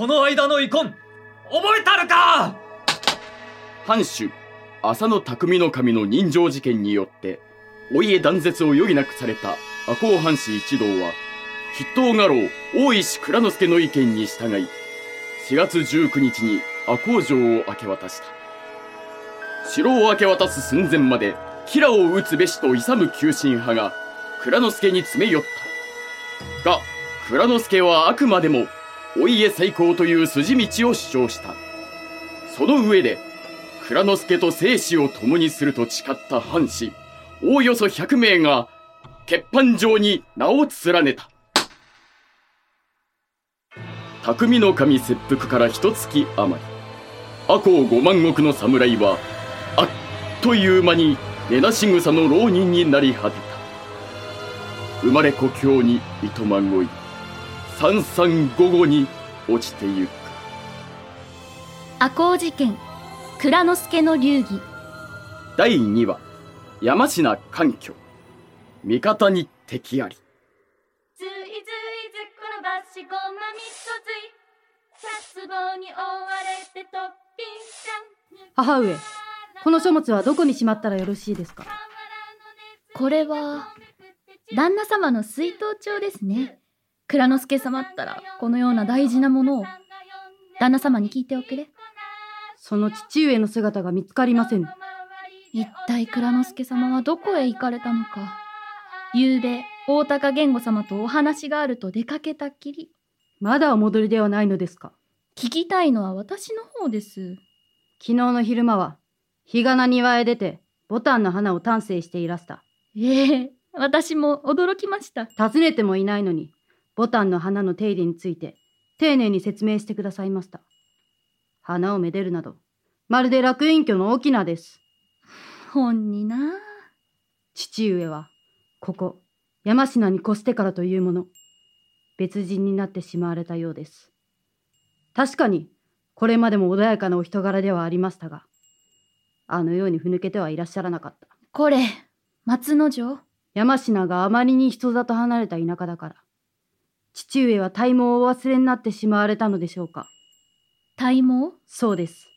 この間の遺恨覚えたるか？藩主浅野匠の神の人情事件によってお家断絶を余儀なくされた赤穂藩士一同は筆頭家老大石蔵之介の意見に従い4月19日に赤穂城を明け渡した。城を明け渡す寸前まで吉良を討つべしと勇む急進派が蔵之介に詰め寄った。が蔵之介はあくまでもお家再興という筋道を主張した。その上で蔵之介と生死を共にすると誓った藩士おおよそ100名が欠板上に名を連ねた。匠の神切腹から一月余り赤穂五万石の侍はあっという間に根なし草の浪人になり果てた。生まれ故郷に糸満ごい三三五五に落ちてゆく。赤穂事件蔵之介の流儀。第2話山科環境。味方に敵あり。ずいずいずこのばしごまみそずい。キャツボに追われてとっぴんちゃん母上この書物はどこにしまったらよろしいですか？これは旦那様の水筒帳ですね蔵之介様ったらこのような大事なものを旦那様に聞いておくれ。その父上の姿が見つかりません。一体蔵之介様はどこへ行かれたのか。昨べ大高源吾様とお話があると出かけたきり。まだお戻りではないのですか。聞きたいのは私の方です。昨日の昼間は日がな庭へ出てボタンの花を丹精していらした。ええ私も驚きました。尋ねてもいないのにボタンの花の手入れについて丁寧に説明してくださいました。花をめでるなどまるで楽隠居の翁です。本にな。父上はここ山科に越してからというもの別人になってしまわれたようです。確かにこれまでも穏やかなお人柄ではありましたがあのようにふぬけてはいらっしゃらなかった。これ松之丞。山科があまりに人里離れた田舎だから父上は体毛をお忘れになってしまわれたのでしょうか？体毛？そうです。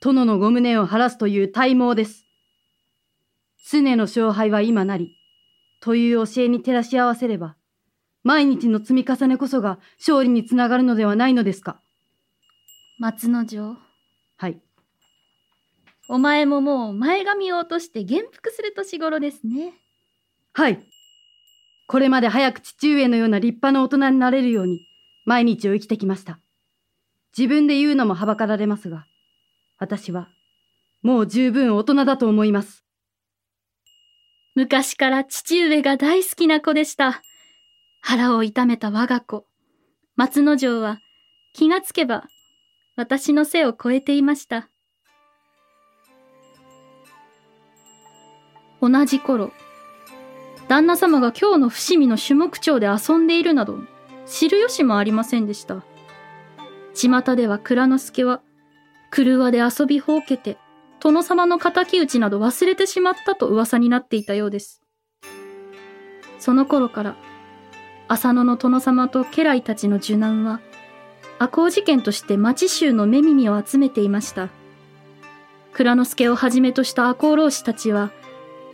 殿のご無念を晴らすという体毛です。常の勝敗は今なりという教えに照らし合わせれば毎日の積み重ねこそが勝利につながるのではないのですか？松之丞。はい。お前ももう前髪を落として元服する年頃ですね。はいこれまで早く父上のような立派な大人になれるように毎日を生きてきました。自分で言うのもはばかられますが私はもう十分大人だと思います。昔から父上が大好きな子でした。腹を痛めた我が子。松之丞は気がつけば私の背を超えていました。同じ頃旦那様が今日の伏見の種目町で遊んでいるなど知る由もありませんでした。巷では蔵之介は車で遊びほうけて殿様の敵討ちなど忘れてしまったと噂になっていたようです。その頃から浅野の殿様と家来たちの受難は赤穂事件として町衆の目耳を集めていました。内蔵助をはじめとした赤穂浪士たちは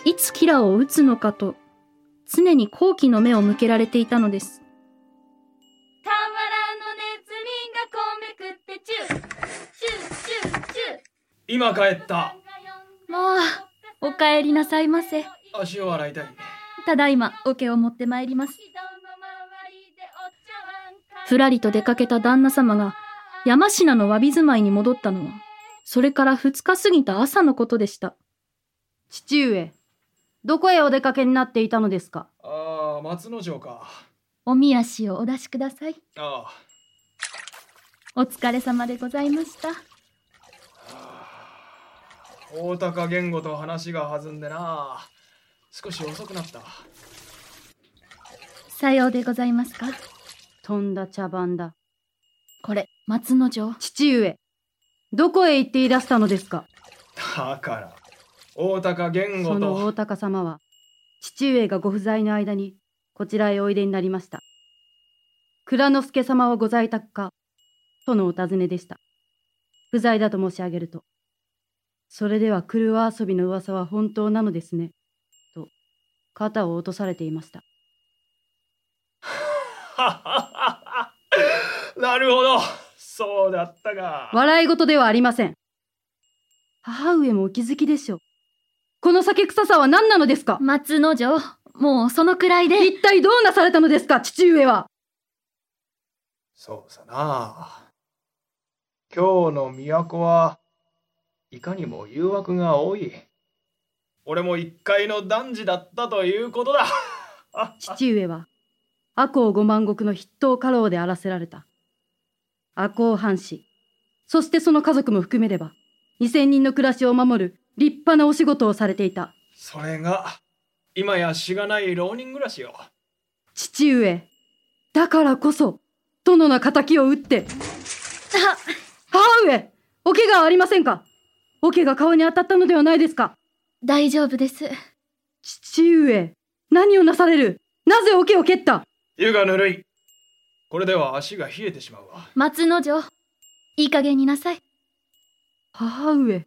いつ吉良を討つのかと常に好奇の目を向けられていたのです。河原のネズミが米食ってチューチューチューチュー。今帰った。まあお帰りなさいませ。足を洗いたいただいま桶を持ってまいります。ふらりと出かけた旦那様が山科の詫び住まいに戻ったのはそれから二日過ぎた朝のことでした。父上どこへお出かけになっていたのですか？ああ松之丞か。おみ足をお出しください。あお疲れ様でございました。あ大高言語と話が弾んでな。少し遅くなった。さようでございますか。とんだ茶番だ。これ松之丞。父上どこへ行っていらしたのですか？だから大高言語その大と高様は父上がご不在の間にこちらへおいでになりました蔵之介様はご在宅か？とのお尋ねでした。不在だと申し上げると、それでは狂わ遊びの噂は本当なのですね？と、肩を落とされていました。なるほどそうだったか笑い事ではありません。母上もお気づきでしょう。この酒臭さは何なのですか？松之丞、もうそのくらいで。一体どうなされたのですか、父上は。そうさな。今日の都はいかにも誘惑が多い。俺も一階の男児だったということだ。父上は、赤穂五万石の筆頭家老であらせられた。赤穂藩士、そしてその家族も含めれば、二千人の暮らしを守る立派なお仕事をされていた。それが今やしがない浪人暮らしよ父上、だからこそ、殿の仇を討って。母上、お怪我はありませんか？お怪が顔に当たったのではないですか？大丈夫です。父上、何をなされる？なぜ桶を蹴った？湯がぬるいこれでは足が冷えてしまうわ松之丞、いい加減になさい。母上、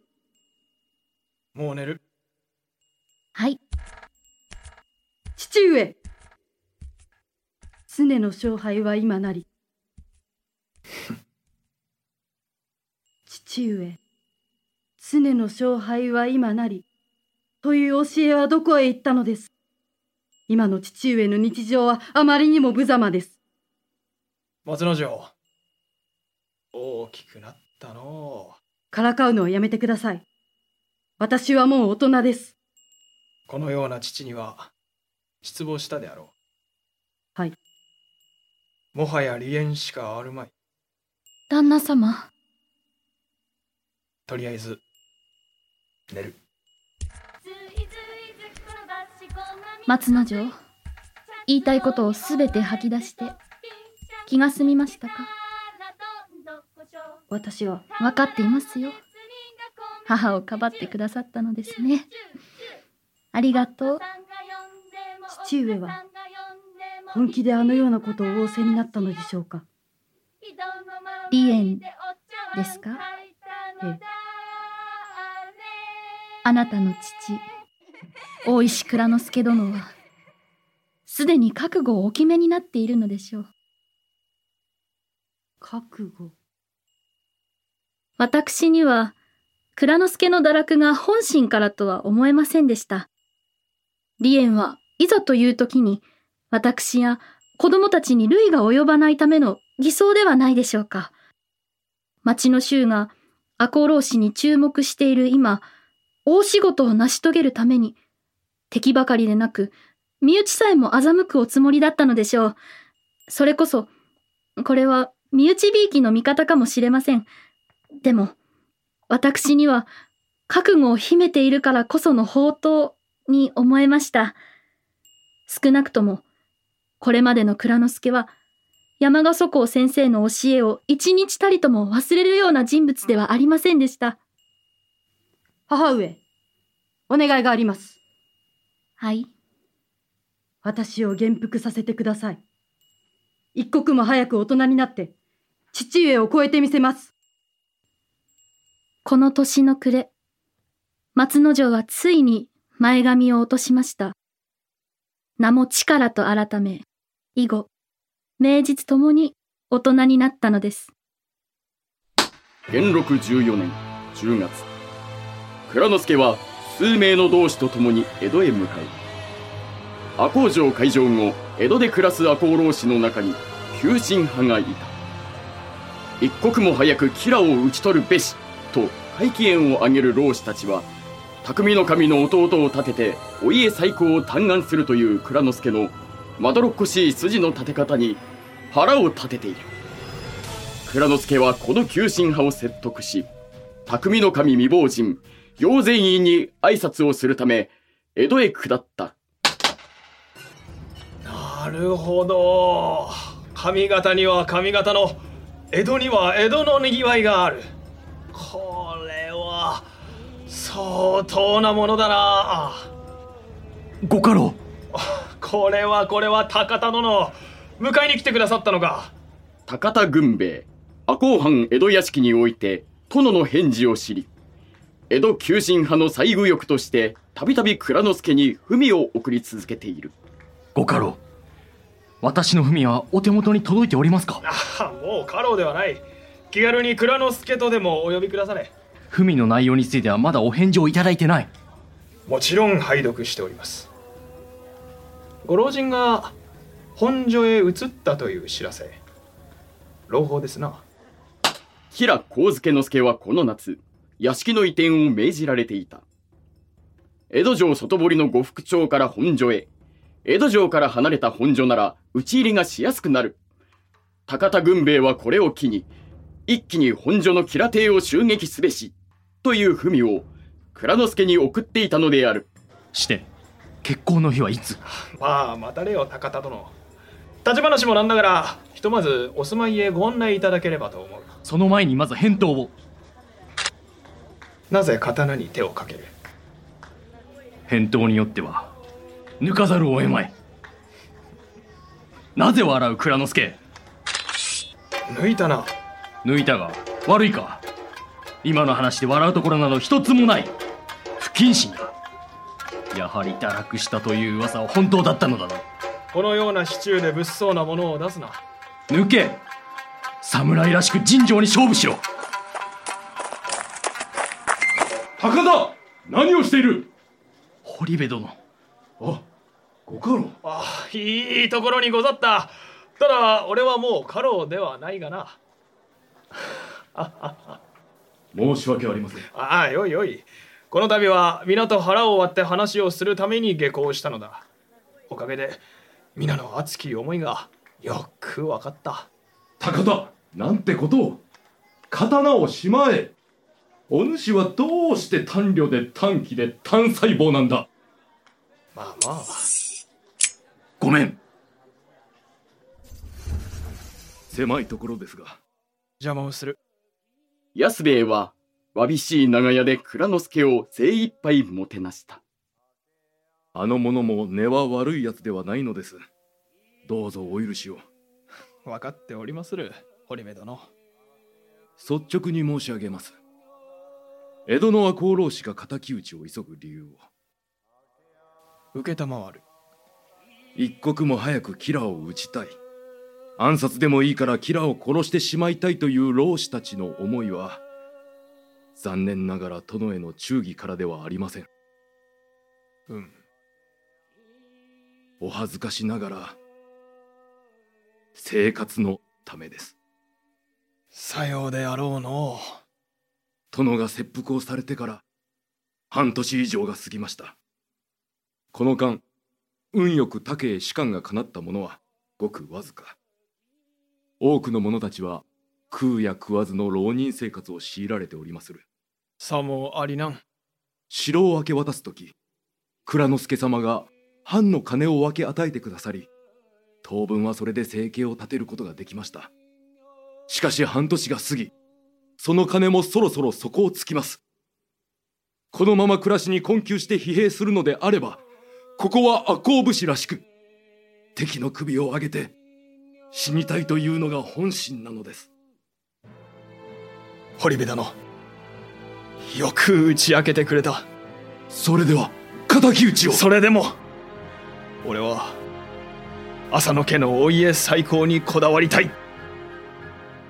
もう寝るはい。父上常の勝敗は今なり。父上、常の勝敗は今なり。という教えはどこへ行ったのです今の父上の日常はあまりにも無様です。松之丞大きくなったのうからかうのはやめてください。私はもう大人です。このような父には失望したであろうはい。もはや離縁しかあるまい旦那様、とりあえず寝る松之丞、言いたいことをすべて吐き出して、気が済みましたか？私は、わかっていますよ。母をかばってくださったのですね。ありがとう。父上は本気であのようなことを仰せになったのでしょうか離縁ですか？ええ。あなたの父、大石蔵之介殿は、すでに覚悟をお決めになっているのでしょう。覚悟？私には、蔵之介の堕落が本心からとは思えませんでした。離縁はいざという時に、私や子供たちに類が及ばないための偽装ではないでしょうか。町の衆が赤穂浪士に注目している今、大仕事を成し遂げるために、敵ばかりでなく、身内さえも欺くおつもりだったのでしょう。それこそ、これは身内びいきの味方かもしれません。でも、私には覚悟を秘めているからこその宝刀に思えました。少なくとも、これまでの蔵之介は、山賀祖公先生の教えを一日たりとも忘れるような人物ではありませんでした。母上、お願いがあります。はい。私を元服させてください。一刻も早く大人になって、父上を超えてみせます。この年の暮れ、松之丞はついに前髪を落としました。名も力と改め、以後、名実ともに大人になったのです。元禄14年10月蔵之介は数名の同志と共に江戸へ向かい赤穂城開城後江戸で暮らす赤穂浪士の中に急進派がいた一刻も早く吉良を討ち取るべしと会期宴を挙げる浪士たちは匠の神の弟を立ててお家再興を嘆願するという蔵之介のまどろっこしい筋の立て方に腹を立てている。蔵之介はこの急進派を説得し匠の神未亡人陽善院に挨拶をするため江戸へ下った。なるほど。上方には上方の江戸には江戸のにぎわいがある。こ相当なものだな。ご家老。これはこれは高田殿。迎えに来てくださったのか高田軍兵衛赤穂藩江戸屋敷において殿の返事を知り江戸急進派の最右翼としてたびたび蔵之助に文を送り続けている。ご家老私の文はお手元に届いておりますか？ああもう家老ではない。気軽に蔵之助とでもお呼びくだされ文の内容についてはまだお返事をいただいてない。もちろん拝読しております。ご老人が本所へ移ったという知らせ。朗報ですな。平幸助之助はこの夏屋敷の移転を命じられていた。江戸城外堀の呉服町から本所へ。江戸城から離れた本所なら討ち入りがしやすくなる。高田軍兵衛はこれを機に一気に本所の吉良邸を襲撃すべしという文を蔵之助に送っていたのである。して結婚の日はいつ？まあ待たれよ高田殿。立ち話もなんだからひとまずお住まいへご案内いただければと思う。その前にまず返答を。なぜ刀に手をかける？返答によっては抜かざるを得まい。なぜ笑う蔵之助抜いたな抜いたが悪いか？今の話で笑うところなど一つもない。不謹慎だ。やはり堕落したという噂は本当だったのだな。このようなシチューで物騒なものを出すな。抜け！侍らしく尋常に勝負しろ。高田何をしている？堀部殿。あご家老。ああいいところにござった。ただ俺はもう家老ではないがな申し訳ありません。ああよいよい。この度は皆と腹を割って話をするために下校したのだ。おかげで皆の熱き思いがよく分かった。高田なんてことを。刀をしまえ。お主はどうして単慮で短気で単細胞なんだ。まあまあ。ごめん。狭いところですが邪魔をする。安兵衛はわびしい長屋で蔵之助を精一杯もてなした。あの者も根は悪いやつではないのです。どうぞお許しを。分かっておりまする堀部殿。率直に申し上げます。江戸の赤穂浪士が敵討ちを急ぐ理由を。承る。一刻も早くキラを討ちたい暗殺でもいいからキラを殺してしまいたいという浪士たちの思いは残念ながら殿への忠義からではありません。うん。お恥ずかしながら生活のためです。さようであろうの。殿が切腹をされてから半年以上が過ぎました。この間運よく他家へ仕官が叶った者はごくわずか多くの者たちは食うや食わずの浪人生活を強いられておりまする。さもありなん。城を明け渡す時蔵之助様が藩の金を分け与えてくださり当分はそれで生計を立てることができました。しかし半年が過ぎその金もそろそろ底をつきます。このまま暮らしに困窮して疲弊するのであればここは赤穂武士らしく敵の首を上げて死にたいというのが本心なのです。堀部殿よく打ち明けてくれた。それでは敵討ちを。それでも俺は浅野家のお家再興にこだわりたい。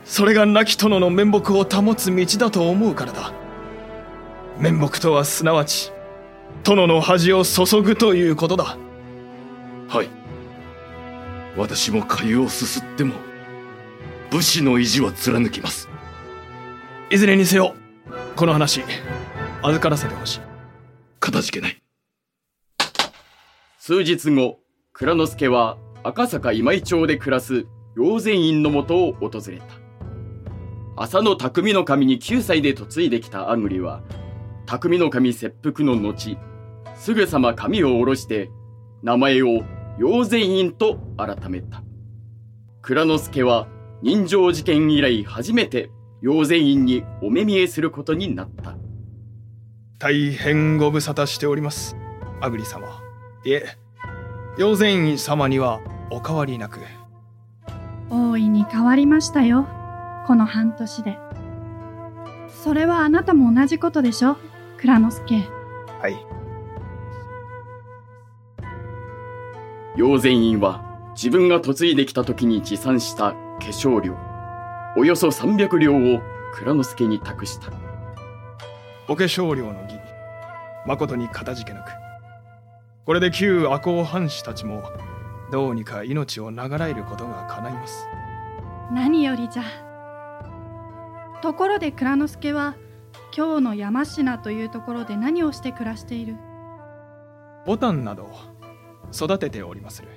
それが亡き殿の面目を保つ道だと思うからだ。面目とはすなわち殿の恥を注ぐということだ。はい私も粥をすすっても武士の意地は貫きます。いずれにせよこの話預からせてほしい。かたじけない。数日後蔵之助は赤坂今井町で暮らす養善院のもとを訪れた。浅野匠の神に9歳で嫁いできたアグリは匠の神切腹の後すぐさま髪を下ろして名前を養善院と改めた蔵之助は人情事件以来初めて養善院にお目見えすることになった大変ご無沙汰しておりますアグリ様いえ養善院様にはお変わりなく大いに変わりましたよこの半年で。それはあなたも同じことでしょ蔵之介。はい。陽善院は自分が嫁いできた時に持参した化粧料、およそ300両を蔵之介に託した。お化粧料の儀、誠にかたじけなく。これで旧赤穂藩士たちも、どうにか命を長らえることが叶います。何よりじゃ。ところで蔵之介は、今日の山科というところで何をして暮らしている？ボタンなど育てておりまする。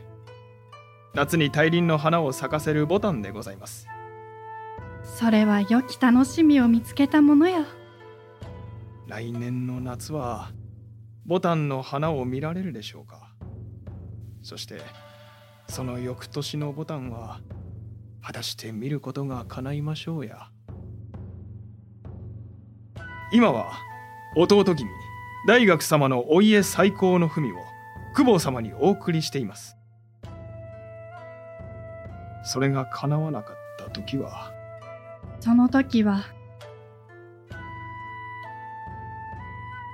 夏に大輪の花を咲かせるボタンでございます。それは良き楽しみを見つけたものよ。来年の夏は、ボタンの花を見られるでしょうか。そして、その翌年のボタンは、果たして見ることが叶いましょうや。今は、弟君、大学様のお家最高の文を、久保様にお送りしています。それが叶わなかった時は、その時は、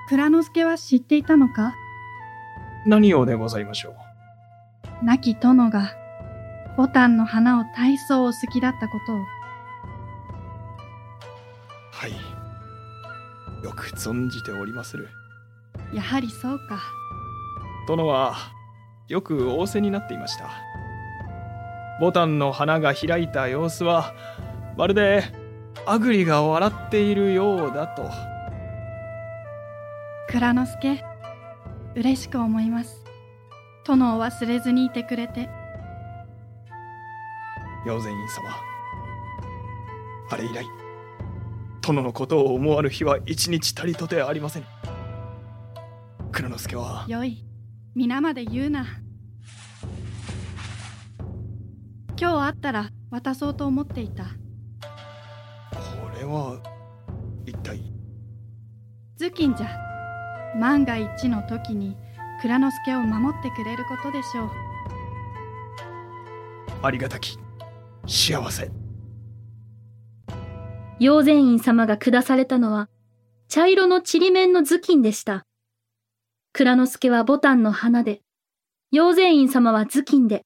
蔵之介は知っていたのか？何をでございましょう。亡き殿が、ボタンの花を大層お好きだったことを。はい。よく存じておりまする。やはりそうか。殿は、よく仰せになっていました。ボタンの花が開いた様子は、まるで、アグリが笑っているようだと。蔵之介、嬉しく思います。殿を忘れずにいてくれて。陽善院様。あれ以来、殿のことを思わぬ日は一日たりとてありません。蔵之介は、よい、皆まで言うな。今日会ったら渡そうと思っていた。これは、一体、頭巾じゃ。万が一の時に蔵之介を守ってくれることでしょう。ありがたき、幸せ。陽善院様が下されたのは、茶色のちりめんの頭巾でした。蔵之介はボタンの花で、陽善院様は頭巾で、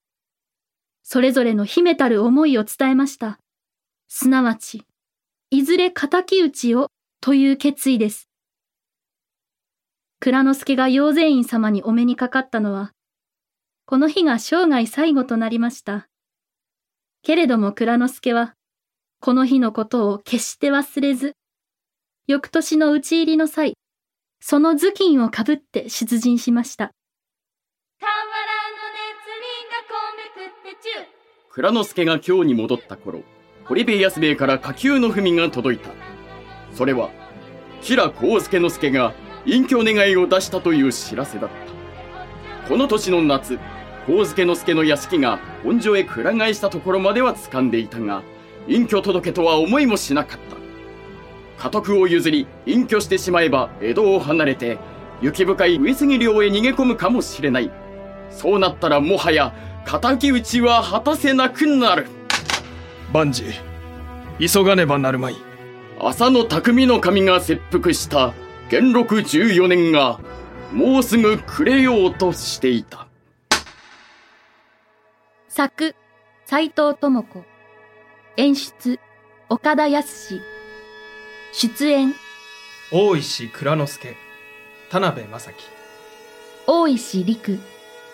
それぞれの秘めたる思いを伝えました。すなわち、いずれ敵討ちをという決意です。蔵之介が陽善院様にお目にかかったのは、この日が生涯最後となりました。けれども蔵之介は、この日のことを決して忘れず、翌年の討ち入りの際、その頭巾をかぶって出陣しました。河原の熱輪がこめくってちゅう蔵之介が京に戻った頃、堀部安兵衛から下級の文が届いた。それは、吉良幸助之助が隠居願いを出したという知らせだった。この年の夏、幸助之助の屋敷が本所へくら替えしたところまでは掴んでいたが、隠居届とは思いもしなかった。家督を譲り、隠居してしまえば江戸を離れて、雪深い上杉領へ逃げ込むかもしれない。そうなったらもはや、敵討ちは果たせなくなる。万事、急がねばなるまい。浅野匠の神が切腹した元禄14年が、もうすぐ暮れようとしていた。作、斎藤智子。演出、岡田康。出演、大石蔵之介、田辺正樹。大石陸、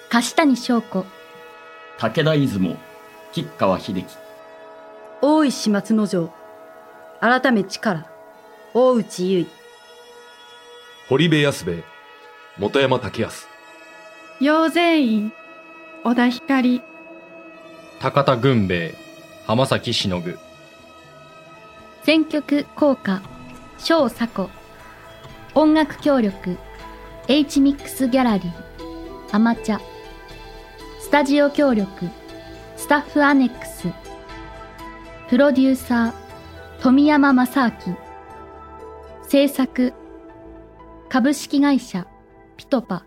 柏谷翔子。武田出雲、吉川秀樹。大石松之丞改め力大内結堀部安兵衛本山竹安陽善院、小田光、高田軍兵衛浜崎しのぐ選曲効果、小佐子。音楽協力、H ミックスギャラリー、アマチャ。スタジオ協力、スタッフアネックス。プロデューサー、富山正明。制作、株式会社、ピトパ。